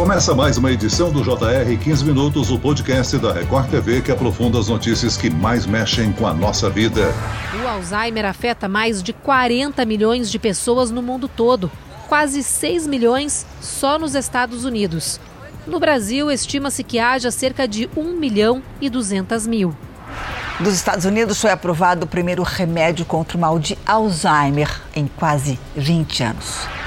Começa mais uma edição do JR 15 Minutos, o podcast da Record TV que aprofunda as notícias que mais mexem com a nossa vida. O Alzheimer afeta mais de 40 milhões de pessoas no mundo todo, quase 6 milhões só nos Estados Unidos. No Brasil, estima-se que haja cerca de 1 milhão e 200 mil. Dos Estados Unidos foi aprovado o primeiro remédio contra o mal de Alzheimer em quase 20 anos.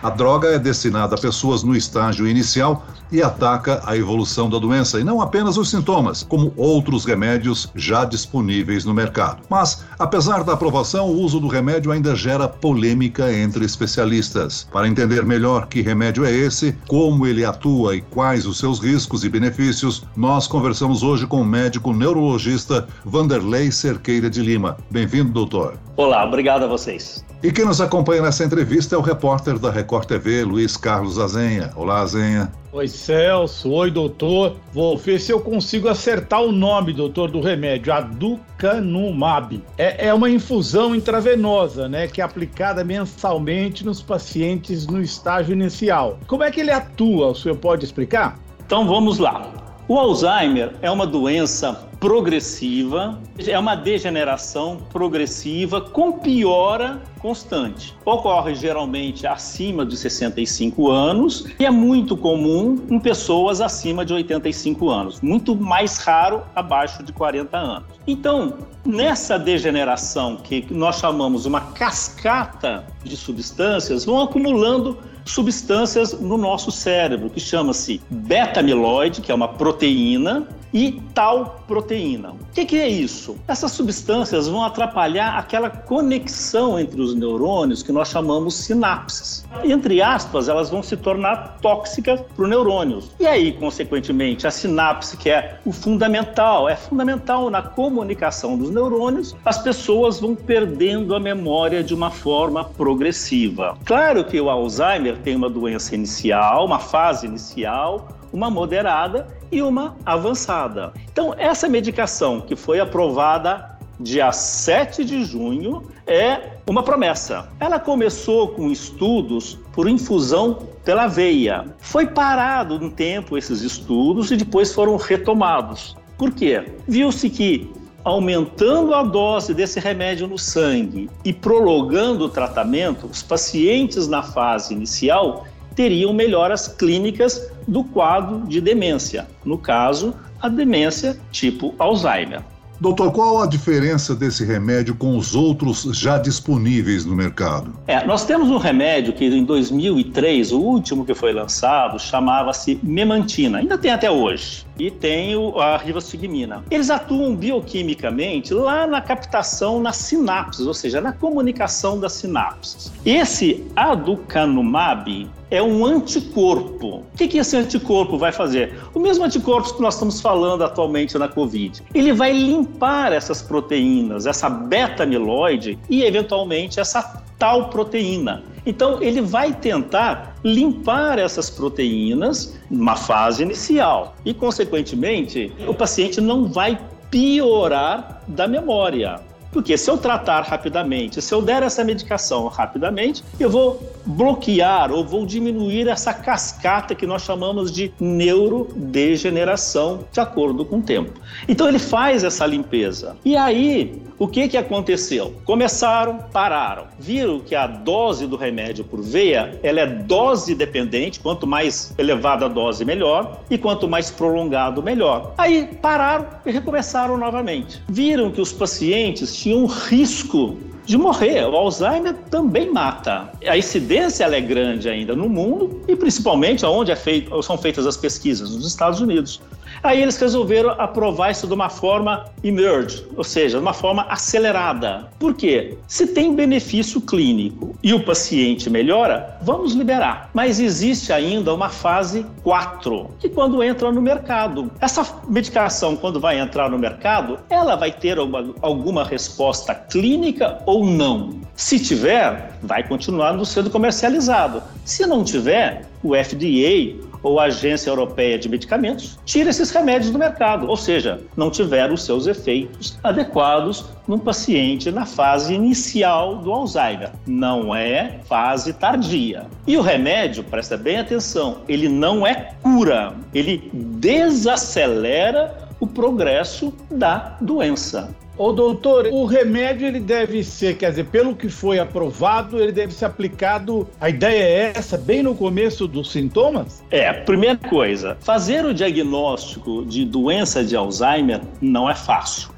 A droga é destinada a pessoas no estágio inicial e ataca a evolução da doença e não apenas os sintomas, como outros remédios já disponíveis no mercado. Mas, apesar da aprovação, o uso do remédio ainda gera polêmica entre especialistas. Para entender melhor que remédio é esse, como ele atua e quais os seus riscos e benefícios, nós conversamos hoje com o médico neurologista Vanderlei Cerqueira de Lima. Bem-vindo, doutor. Olá, obrigado a vocês. E quem nos acompanha nessa entrevista é o repórter da Record TV, Luiz Carlos Azenha. Olá, Azenha. Oi, Celso. Oi, doutor. Vou ver se eu consigo acertar o nome, doutor, do remédio. Aducanumab. É, é uma infusão intravenosa, né? Que é aplicada mensalmente nos pacientes no estágio inicial. Como é que ele atua? O senhor pode explicar? Então vamos lá. O Alzheimer é uma doença progressiva, é uma degeneração progressiva com piora constante. Ocorre geralmente acima de 65 anos e é muito comum em pessoas acima de 85 anos, muito mais raro abaixo de 40 anos. Então, nessa degeneração que nós chamamos uma cascata de substâncias, vão acumulando substâncias no nosso cérebro, que chama-se beta-amiloide, que é uma proteína, e tal proteína. O que, que, é isso? Essas substâncias vão atrapalhar aquela conexão entre os neurônios que nós chamamos sinapses. Entre aspas, elas vão se tornar tóxicas para o neurônio. E aí, consequentemente, a sinapse, que é o fundamental, é fundamental na comunicação dos neurônios, as pessoas vão perdendo a memória de uma forma progressiva. Claro que o Alzheimer tem uma doença inicial, uma fase inicial, uma moderada e uma avançada. Então, essa medicação que foi aprovada dia 7 de junho é uma promessa. Ela começou com estudos por infusão pela veia. Foi parado um tempo esses estudos e depois foram retomados. Por quê? Viu-se que aumentando a dose desse remédio no sangue e prolongando o tratamento, os pacientes na fase inicial teriam melhoras clínicas do quadro de demência, no caso, a demência tipo Alzheimer. Doutor, qual a diferença desse remédio com os outros já disponíveis no mercado? É, nós temos um remédio que em 2003, o último que foi lançado, chamava-se Memantina. Ainda tem até hoje e tem a rivastigmina. Eles atuam bioquimicamente lá na captação nas sinapses, ou seja, na comunicação das sinapses. Esse aducanumab é um anticorpo. O que, que esse anticorpo vai fazer? O mesmo anticorpo que nós estamos falando atualmente na Covid. Ele vai limpar essas proteínas, essa beta-amiloide e, eventualmente, essa tal proteína. Então, ele vai tentar limpar essas proteínas numa fase inicial e, consequentemente, o paciente não vai piorar da memória. Porque se eu tratar rapidamente, se eu der essa medicação rapidamente, eu vou bloquear ou vou diminuir essa cascata que nós chamamos de neurodegeneração, de acordo com o tempo. Então ele faz essa limpeza. E aí, o que, que aconteceu? Começaram, pararam. Viram que a dose do remédio por veia, ela é dose dependente, quanto mais elevada a dose, melhor, e quanto mais prolongado, melhor. Aí pararam e recomeçaram novamente. Viram que os pacientes tinham risco de morrer. O Alzheimer também mata. A incidência é grande ainda no mundo e principalmente onde é feito, são feitas as pesquisas, nos Estados Unidos. Aí eles resolveram aprovar isso de uma forma emerge, ou seja, de uma forma acelerada. Por quê? Se tem benefício clínico e o paciente melhora, vamos liberar. Mas existe ainda uma fase 4, que quando entra no mercado. Essa medicação, quando vai entrar no mercado, ela vai ter alguma, alguma resposta clínica ou não. Se tiver, vai continuar sendo comercializado. Se não tiver, o FDA ou a Agência Europeia de Medicamentos tira esses remédios do mercado, ou seja, não tiveram os seus efeitos adequados num paciente na fase inicial do Alzheimer. Não é fase tardia. E o remédio, presta bem atenção, ele não é cura, ele desacelera o progresso da doença. Ô doutor, o remédio ele deve ser, quer dizer, pelo que foi aprovado, ele deve ser aplicado. A ideia é essa, bem no começo dos sintomas? É, primeira coisa, fazer o diagnóstico de doença de Alzheimer não é fácil.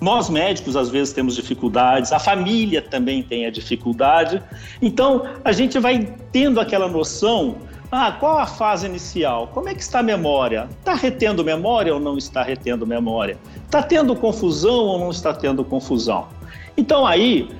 Nós médicos às vezes temos dificuldades, a família também tem a dificuldade. Então a gente vai tendo aquela noção ah, qual a fase inicial? Como é que está a memória? Está retendo memória ou não está retendo memória? Está tendo confusão ou não está tendo confusão? Então aí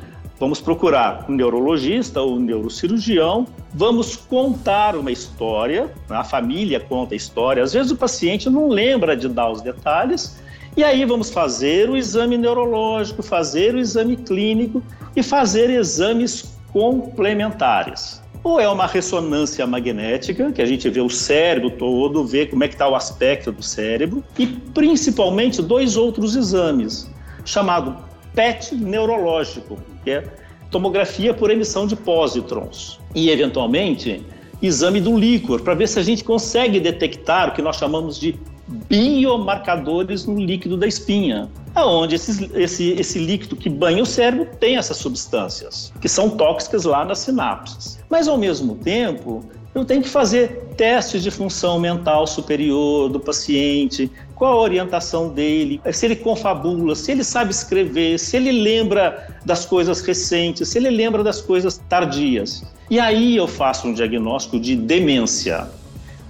vamos procurar um neurologista ou um neurocirurgião, vamos contar uma história, a família conta a história, às vezes o paciente não lembra de dar os detalhes, e aí vamos fazer o exame neurológico, fazer o exame clínico e fazer exames complementares. Ou é uma ressonância magnética, que a gente vê o cérebro todo, vê como é que está o aspecto do cérebro, e principalmente dois outros exames, chamado PET neurológico, que é tomografia por emissão de pósitrons, e eventualmente exame do líquor, para ver se a gente consegue detectar o que nós chamamos de biomarcadores no líquido da espinha, aonde esse, esse, esse líquido que banha o cérebro tem essas substâncias, que são tóxicas lá nas sinapses. Mas, ao mesmo tempo, eu tenho que fazer testes de função mental superior do paciente, qual a orientação dele, se ele confabula, se ele sabe escrever, se ele lembra das coisas recentes, se ele lembra das coisas tardias. E aí eu faço um diagnóstico de demência.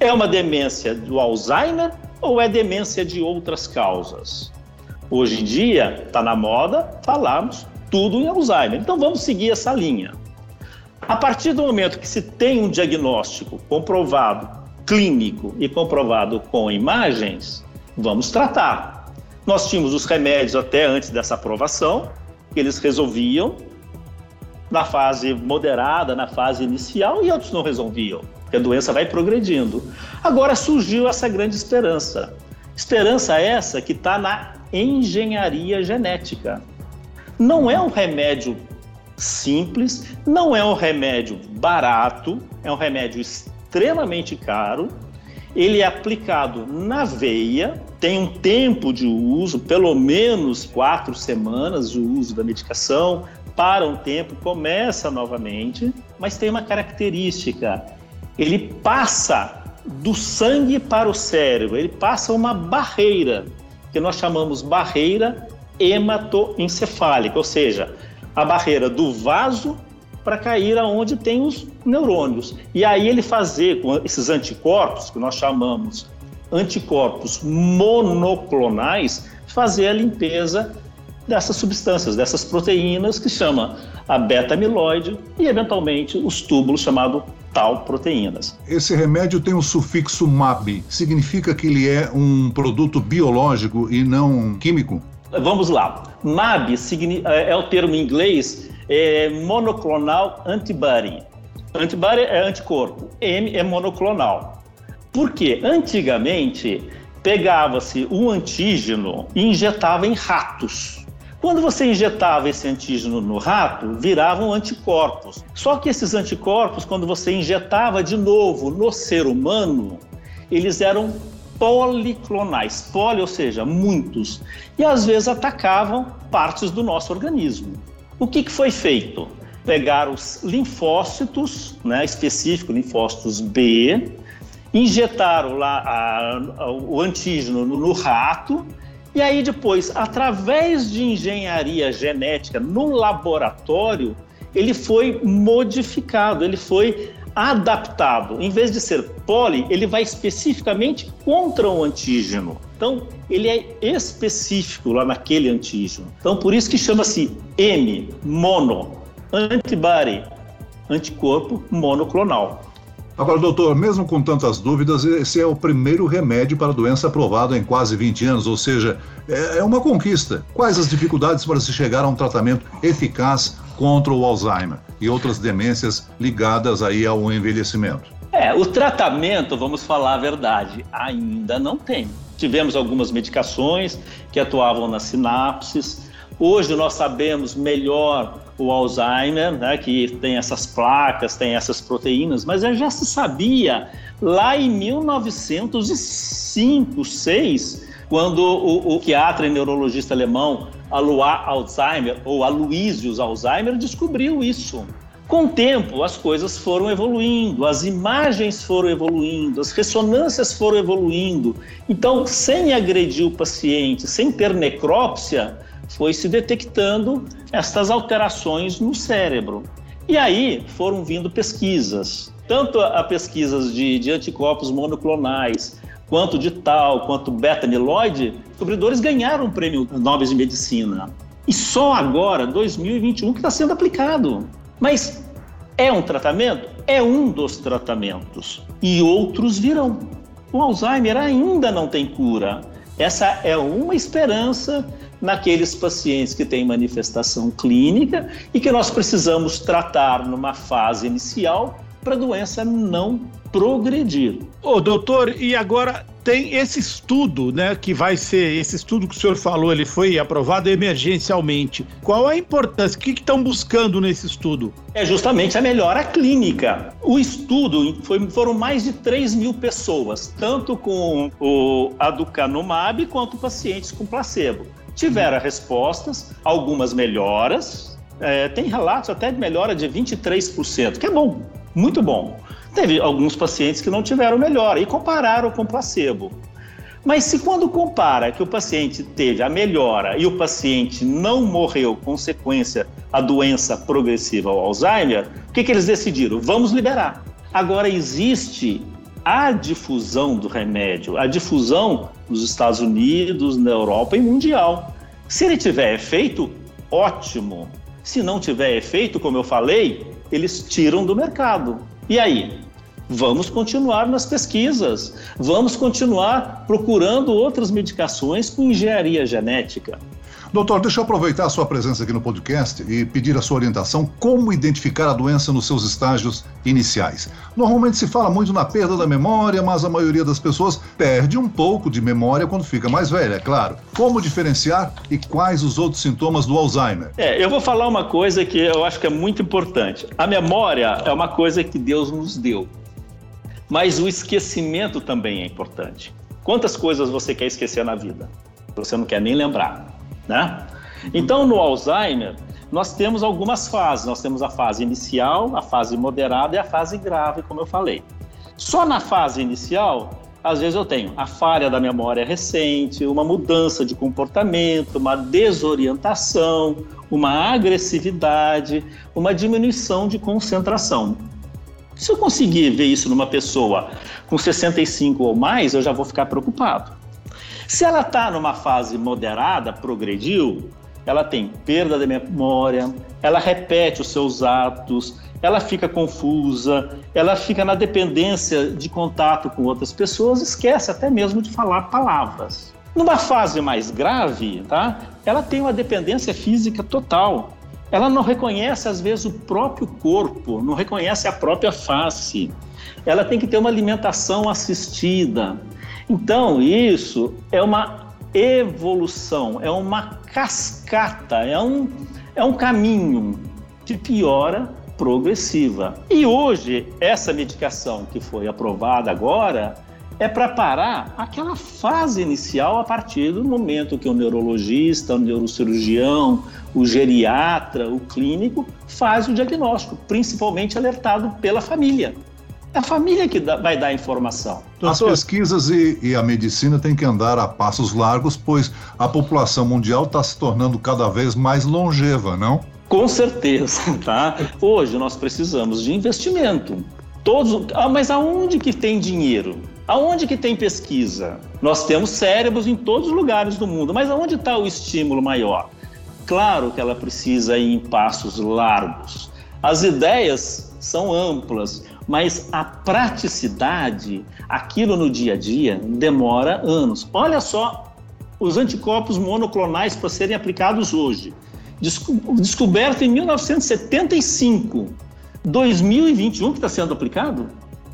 É uma demência do Alzheimer ou é demência de outras causas? Hoje em dia, está na moda falarmos tudo em Alzheimer. Então vamos seguir essa linha. A partir do momento que se tem um diagnóstico comprovado, clínico e comprovado com imagens, vamos tratar. Nós tínhamos os remédios até antes dessa aprovação, que eles resolviam na fase moderada, na fase inicial, e outros não resolviam que a doença vai progredindo. Agora surgiu essa grande esperança. Esperança essa que está na engenharia genética. Não é um remédio simples, não é um remédio barato, é um remédio extremamente caro. Ele é aplicado na veia, tem um tempo de uso, pelo menos quatro semanas de uso da medicação, para um tempo, começa novamente, mas tem uma característica: ele passa do sangue para o cérebro, ele passa uma barreira, que nós chamamos barreira hematoencefálica, ou seja, a barreira do vaso para cair aonde tem os neurônios. E aí ele fazer com esses anticorpos, que nós chamamos anticorpos monoclonais, fazer a limpeza dessas substâncias, dessas proteínas que chama a beta-amiloide e eventualmente os túbulos chamado tal proteínas. Esse remédio tem o sufixo MAB, significa que ele é um produto biológico e não químico? Vamos lá. MAB é, é o termo em inglês é monoclonal antibody. Antibody é anticorpo, M é monoclonal. Por quê? Antigamente pegava-se o antígeno e injetava em ratos. Quando você injetava esse antígeno no rato, viravam anticorpos. Só que esses anticorpos, quando você injetava de novo no ser humano, eles eram policlonais, poli, ou seja, muitos, e às vezes atacavam partes do nosso organismo. O que, que foi feito? Pegaram os linfócitos, né, específico linfócitos B, injetaram lá a, a, o antígeno no, no rato e aí depois, através de engenharia genética no laboratório, ele foi modificado, ele foi adaptado. Em vez de ser poli, ele vai especificamente contra o antígeno. Então, ele é específico lá naquele antígeno. Então, por isso que chama-se M, mono, antibody, anticorpo monoclonal. Agora, doutor, mesmo com tantas dúvidas, esse é o primeiro remédio para a doença aprovado em quase 20 anos, ou seja, é, é uma conquista. Quais as dificuldades para se chegar a um tratamento eficaz contra o Alzheimer e outras demências ligadas aí ao envelhecimento? É, o tratamento, vamos falar a verdade, ainda não tem. Tivemos algumas medicações que atuavam nas sinapses. Hoje nós sabemos melhor o Alzheimer, né, que tem essas placas, tem essas proteínas, mas já se sabia lá em 1905, 6, quando o, o psiquiatra e neurologista alemão Alois Alzheimer, ou Aloysius Alzheimer, descobriu isso. Com o tempo, as coisas foram evoluindo, as imagens foram evoluindo, as ressonâncias foram evoluindo. Então, sem agredir o paciente, sem ter necrópsia, foi se detectando estas alterações no cérebro. E aí foram vindo pesquisas, tanto a pesquisas de, de anticorpos monoclonais, quanto de tal, quanto beta-amiloide, descobridores ganharam o prêmio Nobel de Medicina. E só agora, 2021, que está sendo aplicado. Mas é um tratamento? É um dos tratamentos. E outros virão. O Alzheimer ainda não tem cura. Essa é uma esperança naqueles pacientes que têm manifestação clínica e que nós precisamos tratar numa fase inicial para a doença não progredir. Ô, doutor, e agora tem esse estudo, né, que vai ser, esse estudo que o senhor falou, ele foi aprovado emergencialmente. Qual a importância? O que estão buscando nesse estudo? É justamente a melhora clínica. O estudo foi, foram mais de 3 mil pessoas, tanto com o aducanumab quanto pacientes com placebo. Tiveram respostas, algumas melhoras, é, tem relatos até de melhora de 23%, que é bom, muito bom. Teve alguns pacientes que não tiveram melhora e compararam com placebo. Mas se quando compara que o paciente teve a melhora e o paciente não morreu consequência a doença progressiva ao Alzheimer, o que, que eles decidiram? Vamos liberar. Agora existe a difusão do remédio, a difusão nos Estados Unidos, na Europa e mundial. Se ele tiver efeito, ótimo. Se não tiver efeito, como eu falei, eles tiram do mercado. E aí? Vamos continuar nas pesquisas, vamos continuar procurando outras medicações com engenharia genética. Doutor, deixa eu aproveitar a sua presença aqui no podcast e pedir a sua orientação como identificar a doença nos seus estágios iniciais. Normalmente se fala muito na perda da memória, mas a maioria das pessoas perde um pouco de memória quando fica mais velha, é claro. Como diferenciar e quais os outros sintomas do Alzheimer? É, eu vou falar uma coisa que eu acho que é muito importante. A memória é uma coisa que Deus nos deu. Mas o esquecimento também é importante. Quantas coisas você quer esquecer na vida? Você não quer nem lembrar, né? Então, no Alzheimer, nós temos algumas fases. Nós temos a fase inicial, a fase moderada e a fase grave, como eu falei. Só na fase inicial, às vezes eu tenho a falha da memória recente, uma mudança de comportamento, uma desorientação, uma agressividade, uma diminuição de concentração. Se eu conseguir ver isso numa pessoa com 65 ou mais, eu já vou ficar preocupado. Se ela está numa fase moderada, progrediu, ela tem perda de memória, ela repete os seus atos, ela fica confusa, ela fica na dependência de contato com outras pessoas, esquece até mesmo de falar palavras. Numa fase mais grave, tá? Ela tem uma dependência física total ela não reconhece, às vezes, o próprio corpo, não reconhece a própria face. Ela tem que ter uma alimentação assistida. Então, isso é uma evolução, é uma cascata, é um, é um caminho de piora progressiva. E hoje, essa medicação que foi aprovada agora, é para parar aquela fase inicial a partir do momento que o neurologista, o neurocirurgião, o geriatra, o clínico faz o diagnóstico, principalmente alertado pela família. É a família que dá, vai dar a informação. As pesquisas e, e, a medicina têm que andar a passos largos, pois a população mundial está se tornando cada vez mais longeva, não? Com certeza, tá? Hoje nós precisamos de investimento. Todos, ah, mas aonde que tem dinheiro? Aonde que tem pesquisa? Nós temos cérebros em todos os lugares do mundo, mas aonde está o estímulo maior? Claro que ela precisa ir em passos largos. As ideias são amplas, mas a praticidade, aquilo no dia a dia, demora anos. Olha só os anticorpos monoclonais para serem aplicados hoje. Descoberto em 1975, 2021 que está sendo aplicado.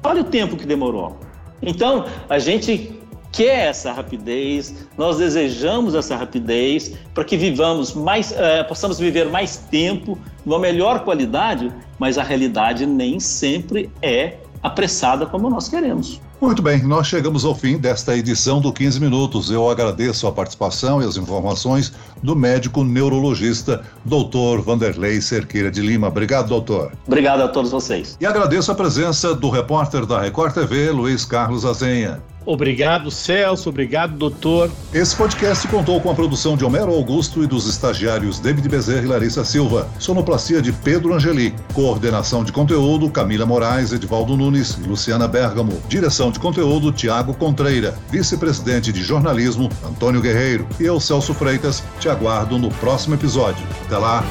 Olha o tempo que demorou. Então, a gente quer essa rapidez, nós desejamos essa rapidez para que vivamos mais, é, possamos viver mais tempo, uma melhor qualidade, mas a realidade nem sempre é apressada como nós queremos. Muito bem, nós chegamos ao fim desta edição do 15 Minutos. Eu agradeço a participação e as informações do médico neurologista Dr. Vanderlei Cerqueira de Lima. Obrigado, doutor. Obrigado a todos vocês. E agradeço a presença do repórter da Record TV, Luiz Carlos Azenha. Obrigado, Celso. Obrigado, doutor. Esse podcast contou com a produção de Homero Augusto e dos estagiários David Bezerra e Larissa Silva. Sonoplastia de Pedro Angeli. Coordenação de conteúdo, Camila Moraes, Edvaldo Nunes e Luciana Bergamo. Direção de conteúdo, Tiago Contreira. Vice-presidente de jornalismo, Antônio Guerreiro. E eu, Celso Freitas, te aguardo no próximo episódio. Até lá.